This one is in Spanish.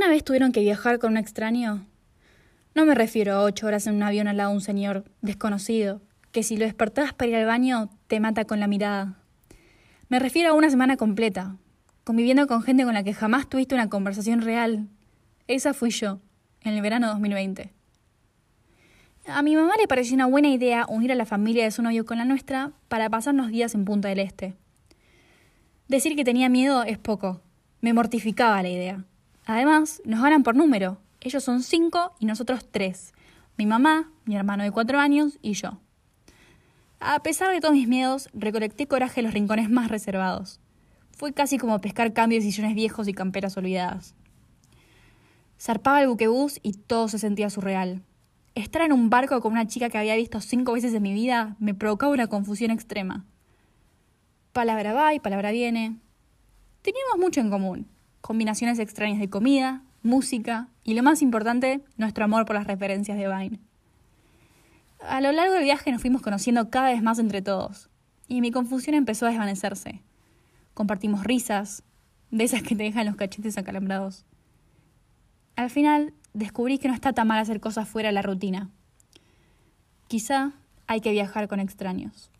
¿Alguna vez tuvieron que viajar con un extraño? No me refiero a ocho horas en un avión al lado de un señor desconocido, que si lo despertabas para ir al baño te mata con la mirada. Me refiero a una semana completa, conviviendo con gente con la que jamás tuviste una conversación real. Esa fui yo, en el verano 2020. A mi mamá le pareció una buena idea unir a la familia de su novio con la nuestra para pasarnos días en Punta del Este. Decir que tenía miedo es poco. Me mortificaba la idea. Además, nos ganan por número. Ellos son cinco y nosotros tres. Mi mamá, mi hermano de cuatro años y yo. A pesar de todos mis miedos, recolecté coraje en los rincones más reservados. Fue casi como pescar cambios de sillones viejos y camperas olvidadas. Zarpaba el buquebús y todo se sentía surreal. Estar en un barco con una chica que había visto cinco veces en mi vida me provocaba una confusión extrema. Palabra va y palabra viene. Teníamos mucho en común. Combinaciones extrañas de comida, música y lo más importante, nuestro amor por las referencias de Vine. A lo largo del viaje nos fuimos conociendo cada vez más entre todos y mi confusión empezó a desvanecerse. Compartimos risas, de esas que te dejan los cachetes acalambrados. Al final descubrí que no está tan mal hacer cosas fuera de la rutina. Quizá hay que viajar con extraños.